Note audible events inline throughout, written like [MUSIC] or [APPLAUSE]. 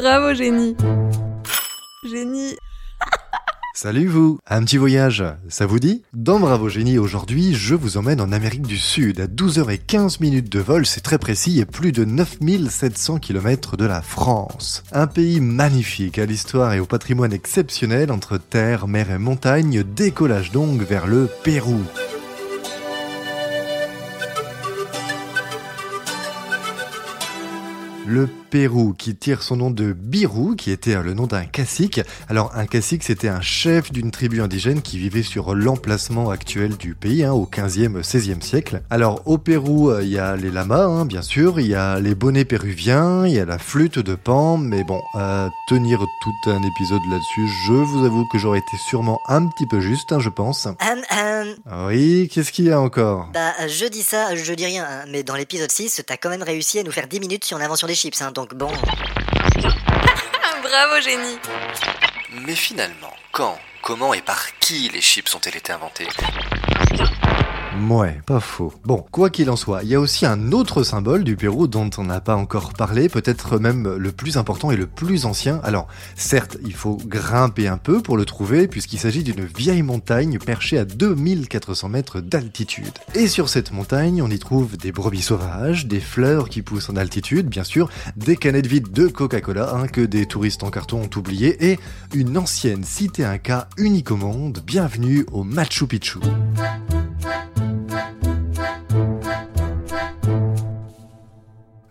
Bravo, génie. Génie. Salut vous Un petit voyage, ça vous dit? Dans Bravo Génie aujourd'hui, je vous emmène en Amérique du Sud, à 12h15 minutes de vol, c'est très précis, et plus de 9700 km de la France. Un pays magnifique, à l'histoire et au patrimoine exceptionnel entre terre, mer et montagne, décollage donc vers le Pérou. Le Pérou, qui tire son nom de Birou, qui était le nom d'un cacique. Alors un cacique, c'était un chef d'une tribu indigène qui vivait sur l'emplacement actuel du pays, hein, au 15e, 16e siècle. Alors au Pérou, euh, il y a les lamas, hein, bien sûr, il y a les bonnets péruviens, il y a la flûte de Pan, mais bon, tenir tout un épisode là-dessus, je vous avoue que j'aurais été sûrement un petit peu juste, hein, je pense. Hum, hum. Oui, qu'est-ce qu'il y a encore? Bah, je dis ça, je dis rien, mais dans l'épisode 6, t'as quand même réussi à nous faire 10 minutes sur l'invention des chips, hein, donc bon. [LAUGHS] Bravo, génie. Mais finalement, quand, comment et par qui les chips ont-elles été inventées Ouais, pas faux. Bon, quoi qu'il en soit, il y a aussi un autre symbole du Pérou dont on n'a pas encore parlé, peut-être même le plus important et le plus ancien. Alors, certes, il faut grimper un peu pour le trouver, puisqu'il s'agit d'une vieille montagne perchée à 2400 mètres d'altitude. Et sur cette montagne, on y trouve des brebis sauvages, des fleurs qui poussent en altitude, bien sûr, des canettes vides de Coca-Cola, hein, que des touristes en carton ont oublié, et une ancienne cité inca unique au monde. Bienvenue au Machu Picchu.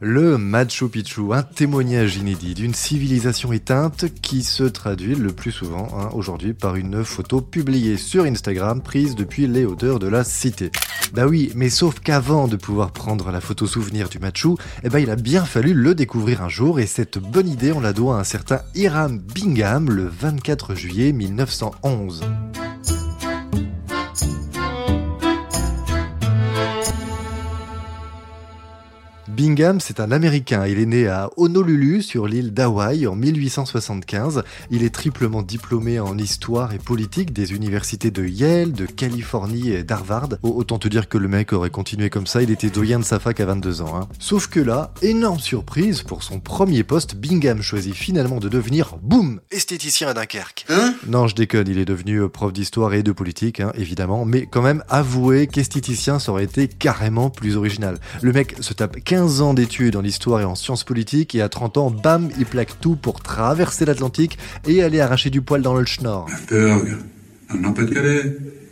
Le Machu Picchu, un témoignage inédit d'une civilisation éteinte qui se traduit le plus souvent hein, aujourd'hui par une photo publiée sur Instagram prise depuis les hauteurs de la cité. Bah oui, mais sauf qu'avant de pouvoir prendre la photo souvenir du Machu, eh ben il a bien fallu le découvrir un jour et cette bonne idée on la doit à un certain Hiram Bingham le 24 juillet 1911. Bingham, c'est un Américain. Il est né à Honolulu, sur l'île d'Hawaï, en 1875. Il est triplement diplômé en histoire et politique des universités de Yale, de Californie et d'Harvard. Autant te dire que le mec aurait continué comme ça, il était doyen de sa fac à 22 ans. Hein. Sauf que là, énorme surprise, pour son premier poste, Bingham choisit finalement de devenir, boum, esthéticien à Dunkerque. Hein? Non, je déconne, il est devenu euh, prof d'histoire et de politique, hein, évidemment, mais quand même, avouez qu'esthéticien, ça aurait été carrément plus original. Le mec se tape 15 ans d'études en histoire et en sciences politiques et à 30 ans, bam, il plaque tout pour traverser l'Atlantique et aller arracher du poil dans le schnorr.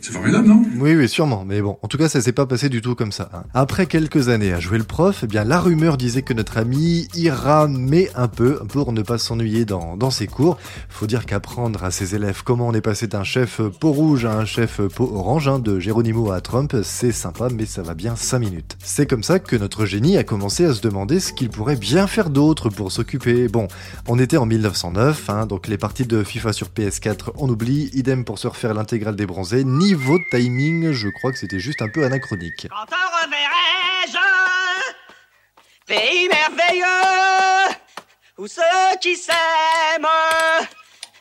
C'est formidable, non? Oui, oui, sûrement. Mais bon, en tout cas, ça s'est pas passé du tout comme ça. hein. Après quelques années à jouer le prof, eh bien, la rumeur disait que notre ami ira mais un peu pour ne pas s'ennuyer dans, dans ses cours. Faut dire qu'apprendre à ses élèves comment on est passé d'un chef peau rouge à un chef peau orange, hein, de Geronimo à Trump, c'est sympa, mais ça va bien 5 minutes. C'est comme ça que notre génie a commencé à se demander ce qu'il pourrait bien faire d'autre pour s'occuper. Bon, on était en 1909, hein, donc les parties de FIFA sur PS4, on oublie, idem pour se refaire l'intégrale des bronzés, niveau timing, je crois que c'était juste un peu anachronique. Quand reverrai-je Pays merveilleux Où ceux qui s'aiment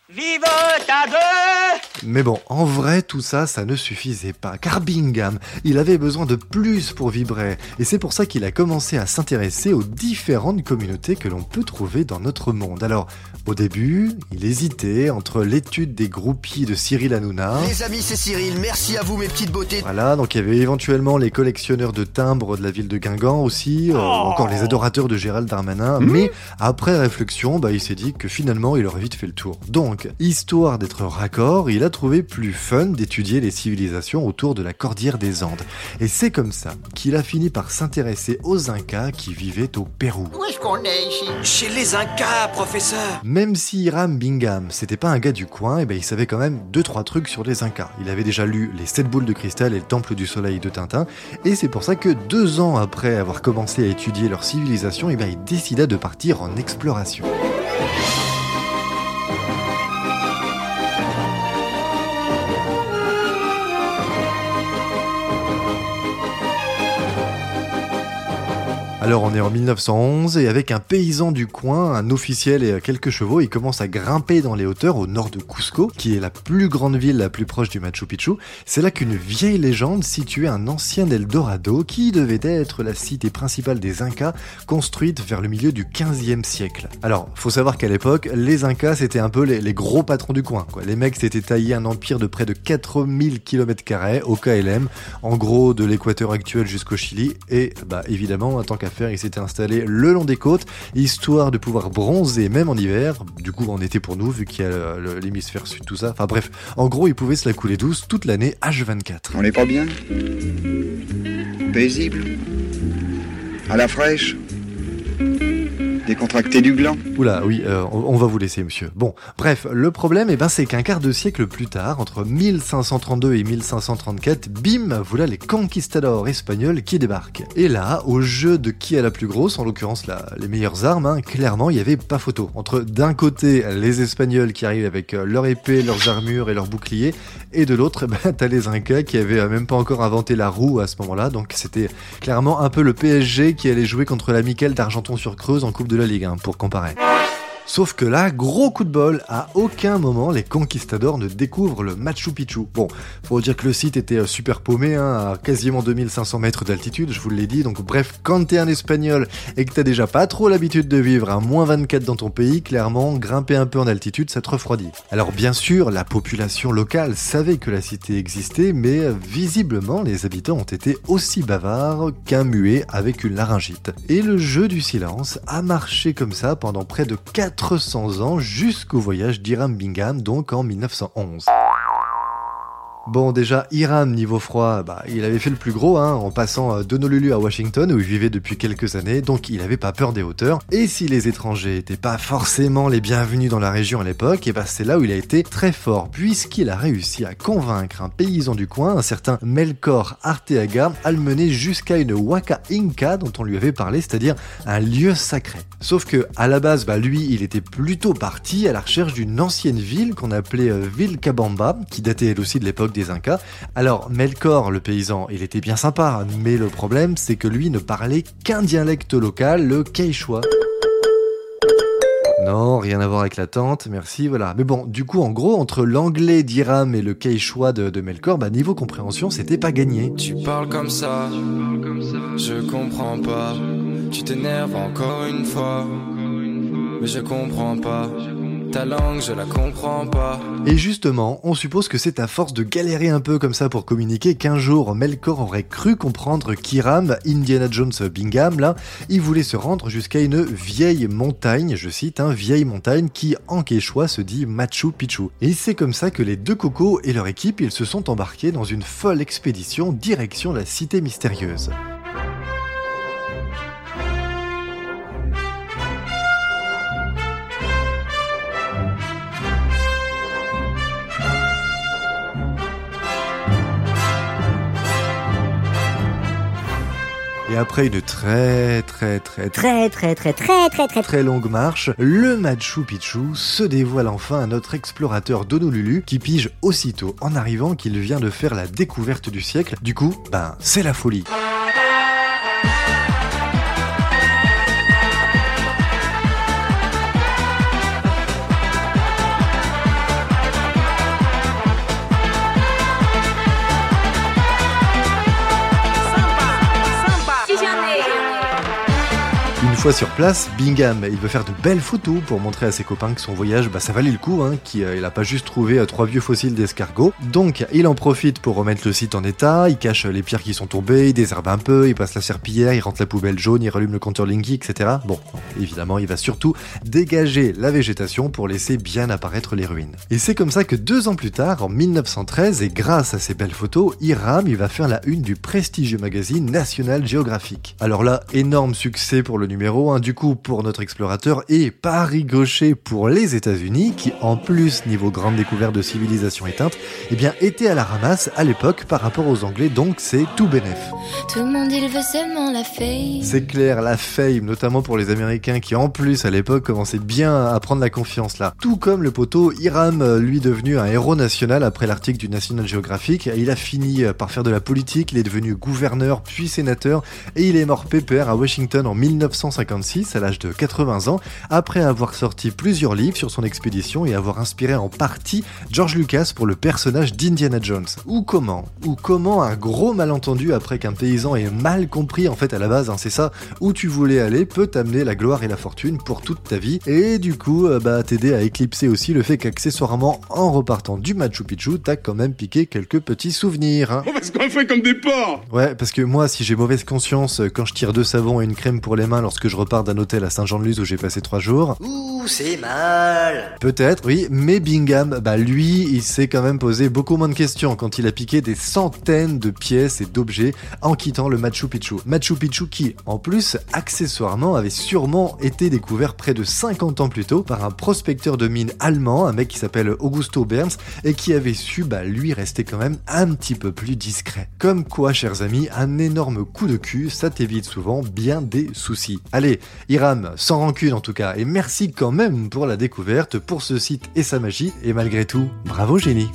Vivent à deux Mais bon, en vrai, tout ça, ça ne suffisait pas, car Bingham, il avait besoin de plus pour vibrer, et c'est pour ça qu'il a commencé à s'intéresser aux différentes communautés que l'on peut trouver dans notre monde. Alors, au début, il hésitait entre l'étude des groupies de Cyril Hanouna, Les amis, c'est Cyril. Merci à vous, mes petites beautés. voilà, donc il y avait éventuellement les collectionneurs de timbres de la ville de Guingamp aussi, euh, encore les adorateurs de Gérald Darmanin, mais après réflexion, bah, il s'est dit que finalement il aurait vite fait le tour. Donc, histoire d'être raccord, il a trouvé plus fun d'étudier les civilisations autour de la cordillère des Andes. Et c'est comme ça qu'il a fini par s'intéresser aux Incas qui vivaient au Pérou. Où est-ce qu'on est ici? Chez les Incas, professeur Même si Hiram Bingham, c'était pas un gars du coin, et ben il savait quand même deux trois trucs sur les Incas. Il avait déjà lu Les Sept Boules de Cristal et le Temple du Soleil de Tintin, et c'est pour ça que deux ans après avoir commencé à étudier leur civilisation, et ben il décida de partir en exploration. Alors on est en 1911 et avec un paysan du coin, un officiel et quelques chevaux, il commence à grimper dans les hauteurs au nord de Cusco, qui est la plus grande ville la plus proche du Machu Picchu. C'est là qu'une vieille légende situait un ancien Eldorado qui devait être la cité principale des Incas, construite vers le milieu du 15e siècle. Alors, faut savoir qu'à l'époque, les Incas c'était un peu les, gros patrons du coin. Les mecs s'étaient taillé un empire de près de 4000 km au KLM, en gros de l'équateur actuel jusqu'au Chili, et bah évidemment, en tant qu'affaire, ils s'étaient installés le long des côtes, histoire de pouvoir bronzer même en hiver, du coup en été pour nous, vu qu'il y a l'hémisphère sud, tout ça. Enfin bref, en gros, ils pouvaient se la couler douce toute l'année H24. On n'est pas bien Paisible À la fraîche Décontracté du gland Oula, oui, euh, on, va vous laisser, monsieur. Bon, bref, le problème, eh ben, c'est qu'un quart de siècle plus tard, entre 1532 et 1534, bim, voilà les conquistadors espagnols qui débarquent. Et là, au jeu de qui a la plus grosse, en l'occurrence les meilleures armes, hein, clairement, il y avait pas photo. Entre d'un côté les Espagnols qui arrivent avec euh, leur épée, leurs armures et leurs boucliers, et de l'autre, [LAUGHS] ben, t'as les Incas qui avaient euh, même pas encore inventé la roue à ce moment-là, donc c'était clairement un peu le PSG qui allait jouer contre l'amical d'Argenton-sur-Creuse en Coupe de la Ligue, hein, pour comparer. Sauf que là, gros coup de bol, à aucun moment les conquistadors ne découvrent le Machu Picchu. Bon, faut dire que le site était euh, super paumé, hein, à quasiment 2500 mètres d'altitude, je vous l'ai dit. Donc bref, quand t'es un espagnol et que t'as déjà pas trop l'habitude de vivre à moins 24 dans ton pays, clairement, grimper un peu en altitude, ça te refroidit. Alors bien sûr, la population locale savait que la cité existait, mais euh, visiblement, les habitants ont été aussi bavards qu'un muet avec une laryngite. Et le jeu du silence a marché comme ça pendant près de 4 400 ans jusqu'au voyage d'Iram Bingham, donc en 1911. Bon, déjà, Iram, niveau froid, bah, il avait fait le plus gros, hein, en passant euh, d'Honolulu à Washington, où il vivait depuis quelques années, donc il avait pas peur des hauteurs. Et si les étrangers étaient pas forcément les bienvenus dans la région à l'époque, et bah, c'est là où il a été très fort, puisqu'il a réussi à convaincre un paysan du coin, un certain Melkor Arteaga, à le mener jusqu'à une Waka Inca dont on lui avait parlé, c'est-à-dire un lieu sacré. Sauf que, à la base, bah, lui, il était plutôt parti à la recherche d'une ancienne ville qu'on appelait euh, Vilcabamba, qui datait elle aussi de l'époque Incas. Alors, Melkor, le paysan, il était bien sympa, mais le problème, c'est que lui ne parlait qu'un dialecte local, le Quechua. Non, rien à voir avec la tante, merci, voilà. Mais bon, du coup, en gros, entre l'anglais d'Iram et le quechua de, de Melkor, bah niveau compréhension, c'était pas gagné. Tu parles comme ça, je comprends pas. Tu t'énerves encore une fois, mais je comprends pas Et justement, on suppose que c'est à force de galérer un peu comme ça pour communiquer qu'un jour Melkor aurait cru comprendre qu'Iram, Indiana Jones Bingham, là, il voulait se rendre jusqu'à une vieille montagne, je cite, un hein, vieille montagne qui en quechua se dit Machu Picchu. Et c'est comme ça que les deux cocos et leur équipe, ils se sont embarqués dans une folle expédition direction la cité mystérieuse. Et après une très très très très très très très très très très longue marche, le Machu Picchu se dévoile enfin à notre explorateur Donolulu qui pige aussitôt en arrivant qu'il vient de faire la découverte du siècle. Du coup, ben c'est la folie. Sur place, Bingham, il veut faire de belles photos pour montrer à ses copains que son voyage, bah, ça valait le coup, hein, qu'il euh, a pas juste trouvé euh, trois vieux fossiles d'escargots. Donc, il en profite pour remettre le site en état, il cache les pierres qui sont tombées, il désherbe un peu, il passe la serpillière, il rentre la poubelle jaune, il rallume le compteur Linky, etc. Bon, évidemment, il va surtout dégager la végétation pour laisser bien apparaître les ruines. Et c'est comme ça que deux ans plus tard, en 1913, et grâce à ces belles photos, Iram, il va faire la une du prestigieux magazine National Geographic. Alors là, énorme succès pour le numéro numéro 1 du coup pour notre explorateur et pari gaucher pour les États-Unis qui en plus niveau grande découverte de civilisation éteinte, eh bien était à la ramasse à l'époque par rapport aux Anglais donc c'est tout bénef. Tout le monde il veut seulement la fame. C'est clair, la fame, notamment pour les Américains qui en plus à l'époque commençaient bien à prendre la confiance là. Tout comme le poteau Hiram, lui devenu un héros national après l'article du National Geographic, il a fini par faire de la politique, il est devenu gouverneur puis sénateur et il est mort pépère à Washington en 1956 à l'âge de 80 ans après avoir sorti plusieurs livres sur son expédition et avoir inspiré en partie George Lucas pour le personnage d'Indiana Jones. Ou comment Ou comment un gros malentendu après qu'un paysan ait mal compris en fait à la base, hein, c'est ça, où tu voulais aller peut t'amener la gloire et la fortune pour toute ta vie et du coup euh, bah t'aider à éclipser aussi le fait qu'accessoirement en repartant du Machu Picchu t'as quand même piqué quelques petits souvenirs. Hein. On va se coiffer comme des porcs Ouais, parce que moi si j'ai mauvaise conscience euh, quand je tire deux savons et une crème pour les mains lorsque je repars d'un hôtel à Saint-Jean-de-Luz où j'ai passé trois jours. Ouh, c'est mal. Peut-être, oui, mais Bingham, bah lui, il s'est quand même posé beaucoup moins de questions quand il a piqué des centaines de pièces et d'objets en quittant le Machu Picchu. Machu Picchu qui, en plus, accessoirement, avait sûrement été découvert près de 50 ans plus tôt par un prospecteur de mines allemand, un mec qui s'appelle Augusto Berns, et qui avait su, bah lui, rester quand même un petit peu plus discret. Comme quoi, chers amis, un énorme coup de cul, ça t'évite souvent bien des soucis. Allez, Iram, sans rancune en tout cas, et merci quand même pour la découverte, pour ce site et sa magie, et malgré tout, bravo génie